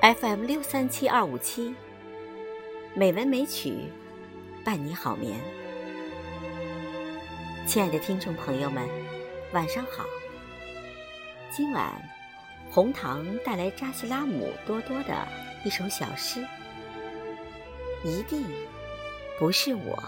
FM 六三七二五七，美文美曲，伴你好眠。亲爱的听众朋友们，晚上好。今晚，红糖带来扎西拉姆多多的一首小诗，一定不是我。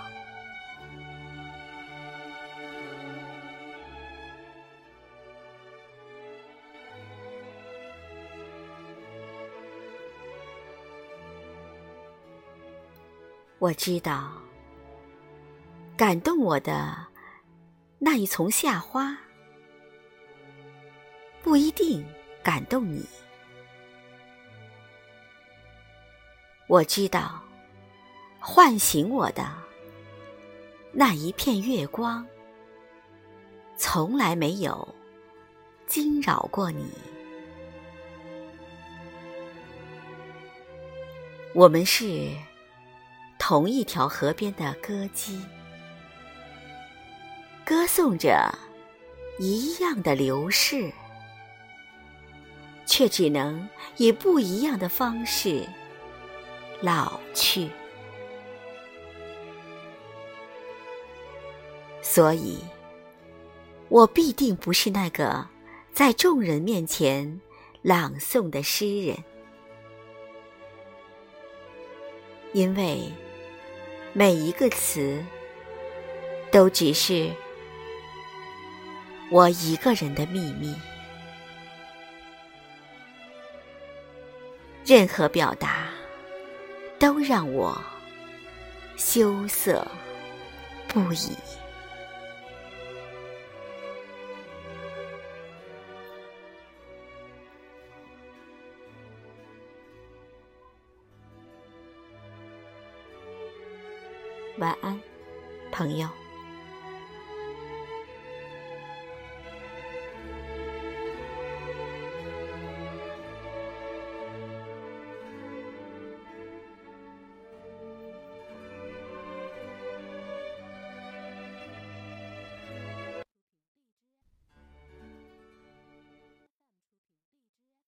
我知道，感动我的那一丛夏花，不一定感动你。我知道，唤醒我的那一片月光，从来没有惊扰过你。我们是。同一条河边的歌姬，歌颂着一样的流逝，却只能以不一样的方式老去。所以，我必定不是那个在众人面前朗诵的诗人，因为。每一个词，都只是我一个人的秘密。任何表达，都让我羞涩不已。晚安，朋友。